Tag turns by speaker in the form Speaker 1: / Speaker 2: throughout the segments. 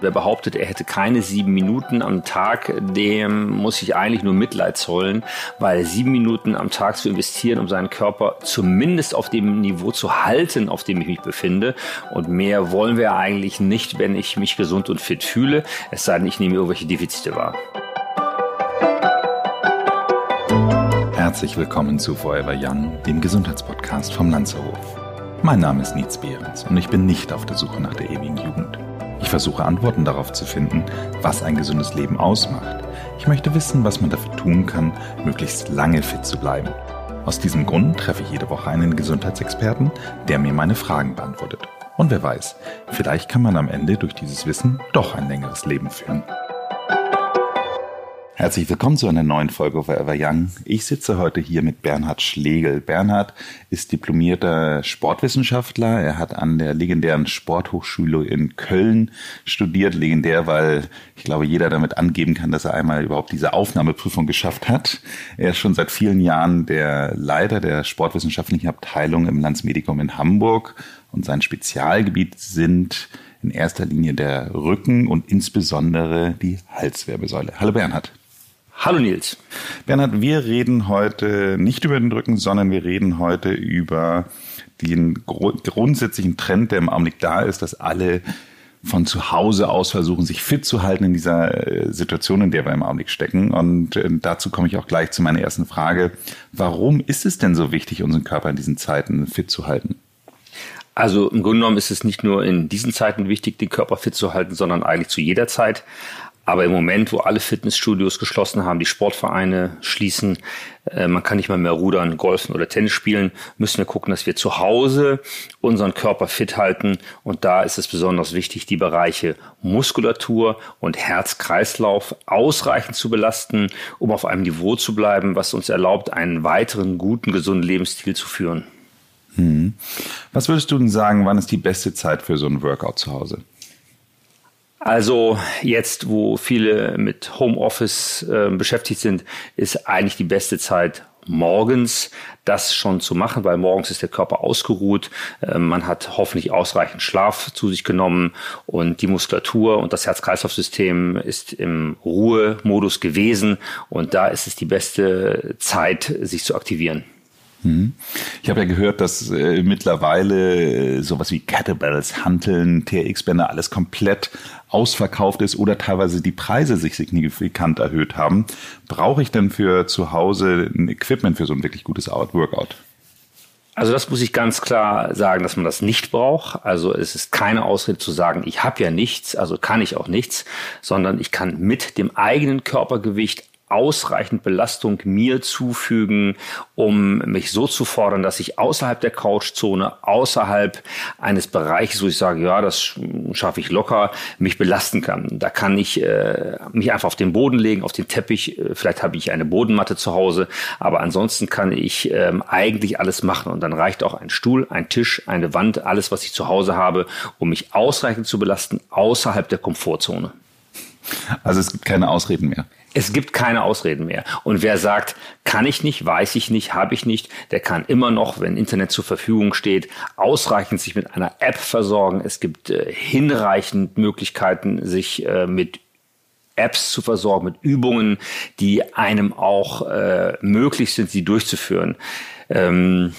Speaker 1: Wer behauptet, er hätte keine sieben Minuten am Tag, dem muss ich eigentlich nur Mitleid zollen, weil sieben Minuten am Tag zu investieren, um seinen Körper zumindest auf dem Niveau zu halten, auf dem ich mich befinde. Und mehr wollen wir eigentlich nicht, wenn ich mich gesund und fit fühle, es sei denn, ich nehme irgendwelche Defizite wahr.
Speaker 2: Herzlich willkommen zu Forever Young, dem Gesundheitspodcast vom Lanzerhof. Mein Name ist Nietz Behrens und ich bin nicht auf der Suche nach der ewigen Jugend. Ich versuche Antworten darauf zu finden, was ein gesundes Leben ausmacht. Ich möchte wissen, was man dafür tun kann, möglichst lange fit zu bleiben. Aus diesem Grund treffe ich jede Woche einen Gesundheitsexperten, der mir meine Fragen beantwortet. Und wer weiß, vielleicht kann man am Ende durch dieses Wissen doch ein längeres Leben führen. Herzlich willkommen zu einer neuen Folge Forever Young. Ich sitze heute hier mit Bernhard Schlegel. Bernhard ist diplomierter Sportwissenschaftler. Er hat an der legendären Sporthochschule in Köln studiert. Legendär, weil ich glaube, jeder damit angeben kann, dass er einmal überhaupt diese Aufnahmeprüfung geschafft hat. Er ist schon seit vielen Jahren der Leiter der sportwissenschaftlichen Abteilung im Landsmedikum in Hamburg und sein Spezialgebiet sind in erster Linie der Rücken und insbesondere die Halswirbelsäule. Hallo Bernhard.
Speaker 1: Hallo Nils.
Speaker 2: Bernhard, wir reden heute nicht über den Rücken, sondern wir reden heute über den grundsätzlichen Trend, der im Augenblick da ist, dass alle von zu Hause aus versuchen, sich fit zu halten in dieser äh, Situation, in der wir im Augenblick stecken. Und äh, dazu komme ich auch gleich zu meiner ersten Frage. Warum ist es denn so wichtig, unseren Körper in diesen Zeiten fit zu halten?
Speaker 1: Also im Grunde genommen ist es nicht nur in diesen Zeiten wichtig, den Körper fit zu halten, sondern eigentlich zu jeder Zeit. Aber im Moment, wo alle Fitnessstudios geschlossen haben, die Sportvereine schließen, äh, man kann nicht mal mehr rudern, golfen oder Tennis spielen, müssen wir gucken, dass wir zu Hause unseren Körper fit halten. Und da ist es besonders wichtig, die Bereiche Muskulatur und Herz-Kreislauf ausreichend zu belasten, um auf einem Niveau zu bleiben, was uns erlaubt, einen weiteren guten, gesunden Lebensstil zu führen.
Speaker 2: Hm. Was würdest du denn sagen, wann ist die beste Zeit für so ein Workout zu Hause?
Speaker 1: Also jetzt, wo viele mit Homeoffice äh, beschäftigt sind, ist eigentlich die beste Zeit morgens das schon zu machen, weil morgens ist der Körper ausgeruht, äh, man hat hoffentlich ausreichend Schlaf zu sich genommen und die Muskulatur und das Herz-Kreislauf-System ist im Ruhemodus gewesen und da ist es die beste Zeit, sich zu aktivieren.
Speaker 2: Mhm. Ich habe ja gehört, dass äh, mittlerweile äh, sowas wie Kettlebells, Hanteln, TRX-Bänder alles komplett ausverkauft ist oder teilweise die Preise sich signifikant erhöht haben. Brauche ich denn für zu Hause ein Equipment für so ein wirklich gutes Workout?
Speaker 1: Also das muss ich ganz klar sagen, dass man das nicht braucht. Also es ist keine Ausrede zu sagen, ich habe ja nichts, also kann ich auch nichts, sondern ich kann mit dem eigenen Körpergewicht ausreichend Belastung mir zufügen, um mich so zu fordern, dass ich außerhalb der Couchzone, außerhalb eines Bereiches, wo ich sage, ja, das schaffe ich locker, mich belasten kann. Da kann ich äh, mich einfach auf den Boden legen, auf den Teppich. Äh, vielleicht habe ich eine Bodenmatte zu Hause, aber ansonsten kann ich ähm, eigentlich alles machen. Und dann reicht auch ein Stuhl, ein Tisch, eine Wand, alles, was ich zu Hause habe, um mich ausreichend zu belasten, außerhalb der Komfortzone.
Speaker 2: Also es gibt keine Ausreden mehr.
Speaker 1: Es gibt keine Ausreden mehr. Und wer sagt, kann ich nicht, weiß ich nicht, habe ich nicht, der kann immer noch, wenn Internet zur Verfügung steht, ausreichend sich mit einer App versorgen. Es gibt äh, hinreichend Möglichkeiten, sich äh, mit Apps zu versorgen, mit Übungen, die einem auch äh, möglich sind, sie durchzuführen. Ähm,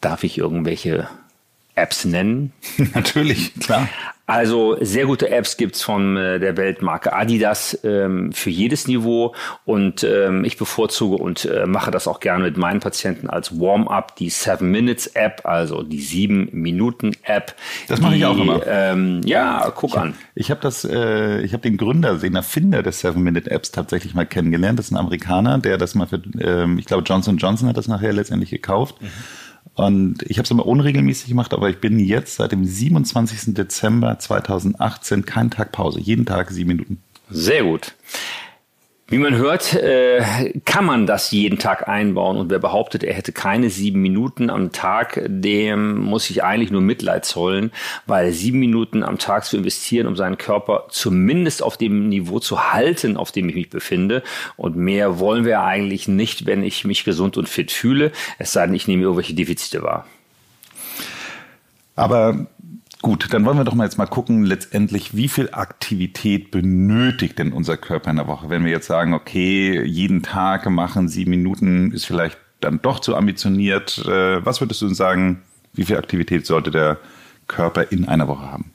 Speaker 1: darf ich irgendwelche Apps nennen?
Speaker 2: Natürlich, klar.
Speaker 1: Also sehr gute Apps gibt's von äh, der Weltmarke Adidas ähm, für jedes Niveau und ähm, ich bevorzuge und äh, mache das auch gerne mit meinen Patienten als Warm-up, die Seven Minutes App, also die sieben Minuten App.
Speaker 2: Das mache ich auch immer.
Speaker 1: Ähm, ja, guck
Speaker 2: ich,
Speaker 1: an.
Speaker 2: Ich habe das, äh, ich habe den Gründer, den Erfinder des Seven Minute Apps tatsächlich mal kennengelernt. Das ist ein Amerikaner, der das mal für, ähm, ich glaube Johnson Johnson hat das nachher letztendlich gekauft. Mhm und ich habe es immer unregelmäßig gemacht, aber ich bin jetzt seit dem 27. Dezember 2018 keinen Tag Pause, jeden Tag sieben Minuten.
Speaker 1: Sehr gut. Wie man hört, äh, kann man das jeden Tag einbauen. Und wer behauptet, er hätte keine sieben Minuten am Tag, dem muss ich eigentlich nur Mitleid zollen, weil sieben Minuten am Tag zu investieren, um seinen Körper zumindest auf dem Niveau zu halten, auf dem ich mich befinde. Und mehr wollen wir eigentlich nicht, wenn ich mich gesund und fit fühle, es sei denn, ich nehme irgendwelche Defizite wahr.
Speaker 2: Aber Gut, dann wollen wir doch mal jetzt mal gucken, letztendlich, wie viel Aktivität benötigt denn unser Körper in der Woche? Wenn wir jetzt sagen, okay, jeden Tag machen sieben Minuten, ist vielleicht dann doch zu ambitioniert. Äh, was würdest du sagen, wie viel Aktivität sollte der Körper in einer Woche haben?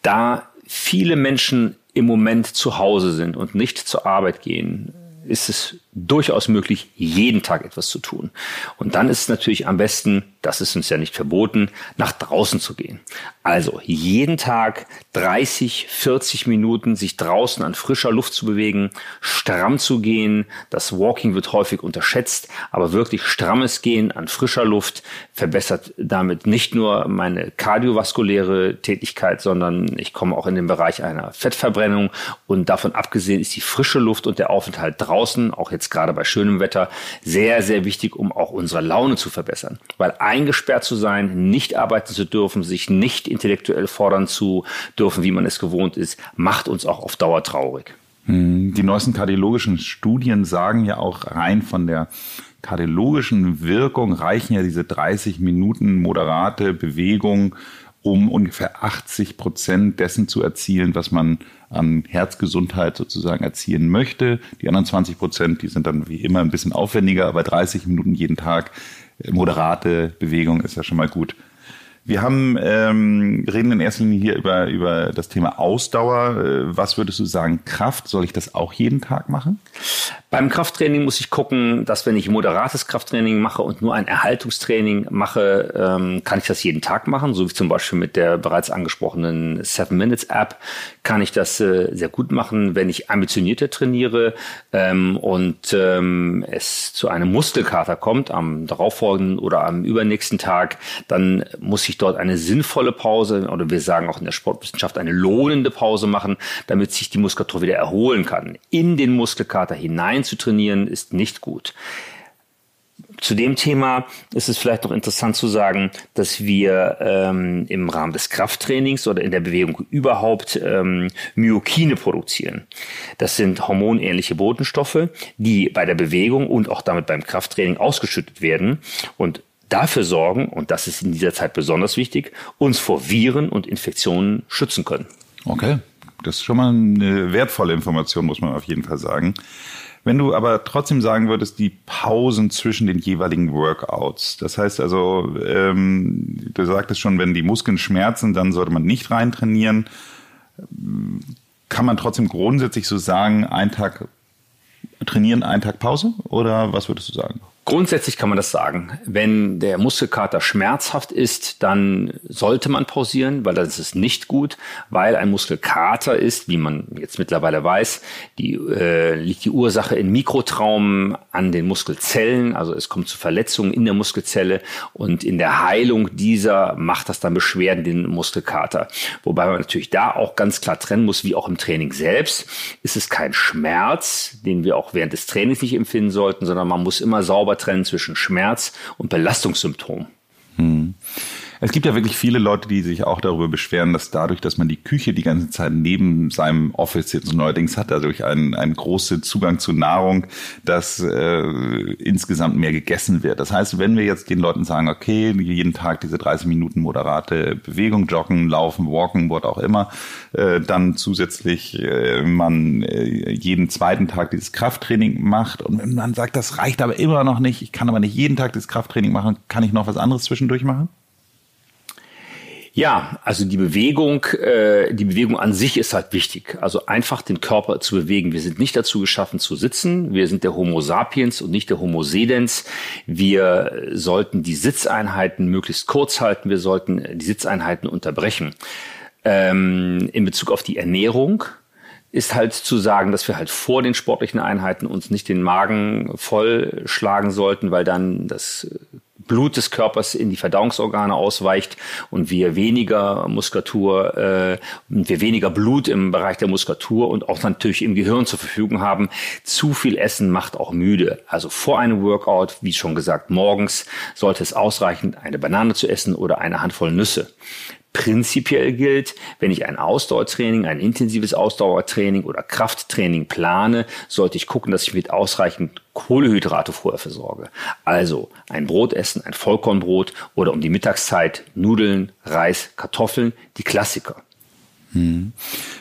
Speaker 1: Da viele Menschen im Moment zu Hause sind und nicht zur Arbeit gehen, ist es durchaus möglich, jeden Tag etwas zu tun. Und dann ist es natürlich am besten, das ist uns ja nicht verboten, nach draußen zu gehen. Also jeden Tag 30, 40 Minuten sich draußen an frischer Luft zu bewegen, stramm zu gehen. Das Walking wird häufig unterschätzt, aber wirklich strammes Gehen an frischer Luft verbessert damit nicht nur meine kardiovaskuläre Tätigkeit, sondern ich komme auch in den Bereich einer Fettverbrennung und davon abgesehen ist die frische Luft und der Aufenthalt draußen, auch jetzt gerade bei schönem Wetter, sehr, sehr wichtig, um auch unsere Laune zu verbessern. Weil eingesperrt zu sein, nicht arbeiten zu dürfen, sich nicht intellektuell fordern zu dürfen, wie man es gewohnt ist, macht uns auch auf Dauer traurig.
Speaker 2: Hm, die neuesten kardiologischen Studien sagen ja auch rein von der kardiologischen Wirkung reichen ja diese 30 Minuten moderate Bewegung, um ungefähr 80 Prozent dessen zu erzielen, was man an Herzgesundheit sozusagen erzielen möchte. Die anderen 20 Prozent, die sind dann wie immer ein bisschen aufwendiger, aber 30 Minuten jeden Tag moderate Bewegung ist ja schon mal gut. Wir haben, ähm, reden in erster Linie hier über, über das Thema Ausdauer. Äh, was würdest du sagen, Kraft? Soll ich das auch jeden Tag machen?
Speaker 1: Beim Krafttraining muss ich gucken, dass wenn ich moderates Krafttraining mache und nur ein Erhaltungstraining mache, ähm, kann ich das jeden Tag machen. So wie zum Beispiel mit der bereits angesprochenen Seven Minutes App kann ich das äh, sehr gut machen, wenn ich ambitionierter trainiere ähm, und ähm, es zu einem Muskelkater kommt am darauffolgenden oder am übernächsten Tag, dann muss ich dort eine sinnvolle Pause oder wir sagen auch in der Sportwissenschaft eine lohnende Pause machen, damit sich die Muskulatur wieder erholen kann. In den Muskelkater hinein einzutrainieren, ist nicht gut. Zu dem Thema ist es vielleicht noch interessant zu sagen, dass wir ähm, im Rahmen des Krafttrainings oder in der Bewegung überhaupt ähm, Myokine produzieren. Das sind hormonähnliche Botenstoffe, die bei der Bewegung und auch damit beim Krafttraining ausgeschüttet werden und dafür sorgen, und das ist in dieser Zeit besonders wichtig, uns vor Viren und Infektionen schützen können.
Speaker 2: Okay, das ist schon mal eine wertvolle Information, muss man auf jeden Fall sagen. Wenn du aber trotzdem sagen würdest, die Pausen zwischen den jeweiligen Workouts, das heißt also, ähm, du sagtest schon, wenn die Muskeln schmerzen, dann sollte man nicht rein trainieren. Kann man trotzdem grundsätzlich so sagen, ein Tag trainieren, ein Tag Pause? Oder was würdest du sagen?
Speaker 1: Grundsätzlich kann man das sagen. Wenn der Muskelkater schmerzhaft ist, dann sollte man pausieren, weil das ist nicht gut, weil ein Muskelkater ist, wie man jetzt mittlerweile weiß, die, äh, liegt die Ursache in Mikrotraumen an den Muskelzellen, also es kommt zu Verletzungen in der Muskelzelle und in der Heilung dieser macht das dann Beschwerden den Muskelkater. Wobei man natürlich da auch ganz klar trennen muss, wie auch im Training selbst, ist es kein Schmerz, den wir auch während des Trainings nicht empfinden sollten, sondern man muss immer sauber trennen zwischen Schmerz und Belastungssymptom. Hm.
Speaker 2: Es gibt ja wirklich viele Leute, die sich auch darüber beschweren, dass dadurch, dass man die Küche die ganze Zeit neben seinem Office jetzt neuerdings hat, dadurch einen, einen großen Zugang zu Nahrung, dass äh, insgesamt mehr gegessen wird. Das heißt, wenn wir jetzt den Leuten sagen, okay, jeden Tag diese 30 Minuten moderate Bewegung, Joggen, Laufen, Walken, what auch immer, äh, dann zusätzlich äh, man äh, jeden zweiten Tag dieses Krafttraining macht und wenn man sagt, das reicht aber immer noch nicht, ich kann aber nicht jeden Tag dieses Krafttraining machen, kann ich noch was anderes zwischendurch machen?
Speaker 1: Ja, also die Bewegung, äh, die Bewegung an sich ist halt wichtig. Also einfach den Körper zu bewegen. Wir sind nicht dazu geschaffen zu sitzen. Wir sind der Homo sapiens und nicht der Homo sedens. Wir sollten die Sitzeinheiten möglichst kurz halten. Wir sollten die Sitzeinheiten unterbrechen. Ähm, in Bezug auf die Ernährung ist halt zu sagen, dass wir halt vor den sportlichen Einheiten uns nicht den Magen vollschlagen sollten, weil dann das Blut des Körpers in die Verdauungsorgane ausweicht und wir weniger Muskulatur, äh, wir weniger Blut im Bereich der Muskulatur und auch natürlich im Gehirn zur Verfügung haben. Zu viel Essen macht auch müde. Also vor einem Workout, wie schon gesagt, morgens sollte es ausreichen, eine Banane zu essen oder eine Handvoll Nüsse. Prinzipiell gilt, wenn ich ein Ausdauertraining, ein intensives Ausdauertraining oder Krafttraining plane, sollte ich gucken, dass ich mit ausreichend Kohlehydrate vorher versorge. Also ein Brot essen, ein Vollkornbrot oder um die Mittagszeit Nudeln, Reis, Kartoffeln, die Klassiker.
Speaker 2: Hm.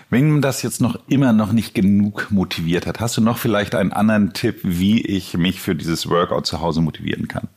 Speaker 2: Wenn das jetzt noch immer noch nicht genug motiviert hat, hast du noch vielleicht einen anderen Tipp, wie ich mich für dieses Workout zu Hause motivieren kann?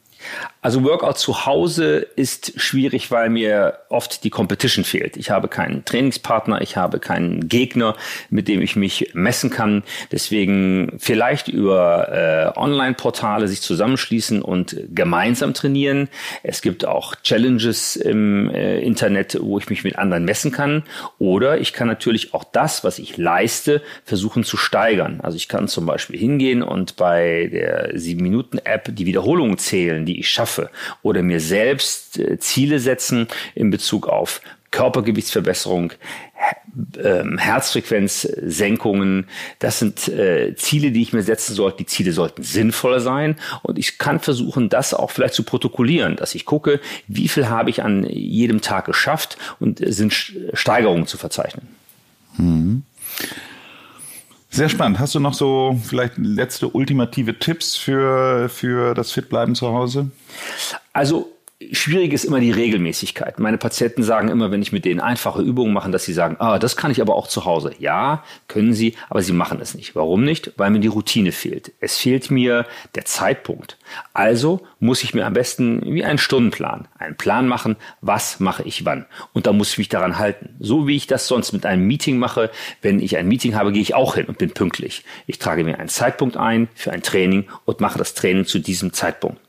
Speaker 1: Also Workout zu Hause ist schwierig, weil mir oft die Competition fehlt. Ich habe keinen Trainingspartner, ich habe keinen Gegner, mit dem ich mich messen kann. Deswegen vielleicht über äh, Online-Portale sich zusammenschließen und gemeinsam trainieren. Es gibt auch Challenges im äh, Internet, wo ich mich mit anderen messen kann. Oder ich kann natürlich auch das, was ich leiste, versuchen zu steigern. Also ich kann zum Beispiel hingehen und bei der 7-Minuten-App die Wiederholungen zählen, die ich schaffe oder mir selbst äh, Ziele setzen in Bezug auf Körpergewichtsverbesserung, ähm, Herzfrequenzsenkungen. Das sind äh, Ziele, die ich mir setzen sollte. Die Ziele sollten sinnvoller sein. Und ich kann versuchen, das auch vielleicht zu protokollieren, dass ich gucke, wie viel habe ich an jedem Tag geschafft und sind Steigerungen zu verzeichnen.
Speaker 2: Mhm. Sehr spannend. Hast du noch so vielleicht letzte ultimative Tipps für, für das Fitbleiben zu Hause?
Speaker 1: Also Schwierig ist immer die Regelmäßigkeit. Meine Patienten sagen immer, wenn ich mit denen einfache Übungen mache, dass sie sagen, ah, das kann ich aber auch zu Hause. Ja, können sie, aber sie machen es nicht. Warum nicht? Weil mir die Routine fehlt. Es fehlt mir der Zeitpunkt. Also muss ich mir am besten wie einen Stundenplan, einen Plan machen, was mache ich wann. Und da muss ich mich daran halten. So wie ich das sonst mit einem Meeting mache. Wenn ich ein Meeting habe, gehe ich auch hin und bin pünktlich. Ich trage mir einen Zeitpunkt ein für ein Training und mache das Training zu diesem Zeitpunkt.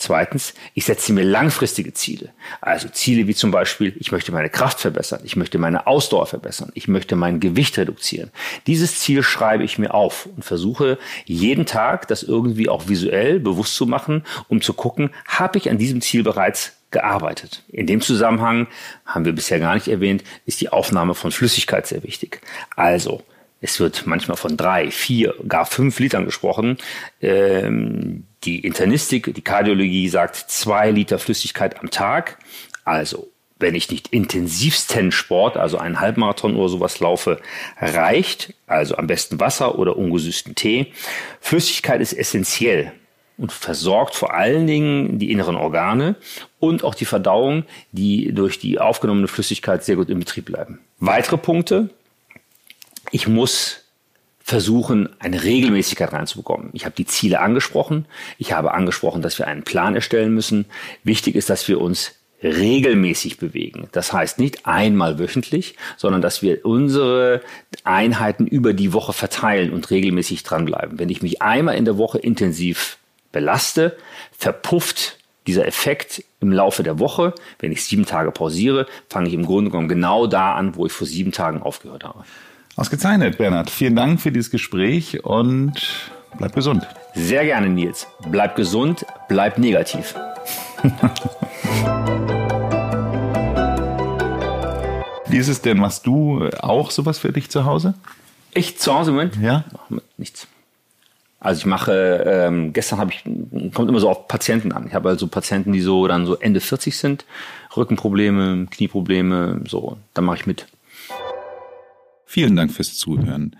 Speaker 1: Zweitens, ich setze mir langfristige Ziele. Also Ziele wie zum Beispiel, ich möchte meine Kraft verbessern, ich möchte meine Ausdauer verbessern, ich möchte mein Gewicht reduzieren. Dieses Ziel schreibe ich mir auf und versuche jeden Tag das irgendwie auch visuell bewusst zu machen, um zu gucken, habe ich an diesem Ziel bereits gearbeitet. In dem Zusammenhang, haben wir bisher gar nicht erwähnt, ist die Aufnahme von Flüssigkeit sehr wichtig. Also, es wird manchmal von drei, vier, gar fünf Litern gesprochen. Ähm, die Internistik, die Kardiologie sagt zwei Liter Flüssigkeit am Tag. Also wenn ich nicht intensivsten Sport, also einen Halbmarathon oder sowas laufe, reicht. Also am besten Wasser oder ungesüßten Tee. Flüssigkeit ist essentiell und versorgt vor allen Dingen die inneren Organe und auch die Verdauung, die durch die aufgenommene Flüssigkeit sehr gut in Betrieb bleiben. Weitere Punkte. Ich muss versuchen, eine Regelmäßigkeit reinzubekommen. Ich habe die Ziele angesprochen. Ich habe angesprochen, dass wir einen Plan erstellen müssen. Wichtig ist, dass wir uns regelmäßig bewegen. Das heißt nicht einmal wöchentlich, sondern dass wir unsere Einheiten über die Woche verteilen und regelmäßig dranbleiben. Wenn ich mich einmal in der Woche intensiv belaste, verpufft dieser Effekt im Laufe der Woche. Wenn ich sieben Tage pausiere, fange ich im Grunde genommen genau da an, wo ich vor sieben Tagen aufgehört habe.
Speaker 2: Ausgezeichnet, Bernhard. Vielen Dank für dieses Gespräch und bleib gesund.
Speaker 1: Sehr gerne, Nils. Bleib gesund, bleib negativ.
Speaker 2: Wie ist es denn? Machst du auch sowas für dich zu Hause?
Speaker 1: Ich zu Hause, Moment?
Speaker 2: Ja.
Speaker 1: Nichts. Also ich mache, ähm, gestern habe ich, kommt immer so auf Patienten an. Ich habe also Patienten, die so dann so Ende 40 sind, Rückenprobleme, Knieprobleme, so, dann mache ich mit.
Speaker 2: Vielen Dank fürs Zuhören.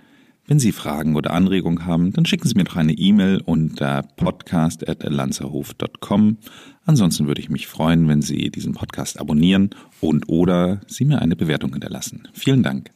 Speaker 2: Wenn Sie Fragen oder Anregungen haben, dann schicken Sie mir doch eine E-Mail unter podcast.lanzerhof.com. Ansonsten würde ich mich freuen, wenn Sie diesen Podcast abonnieren und oder Sie mir eine Bewertung hinterlassen. Vielen Dank.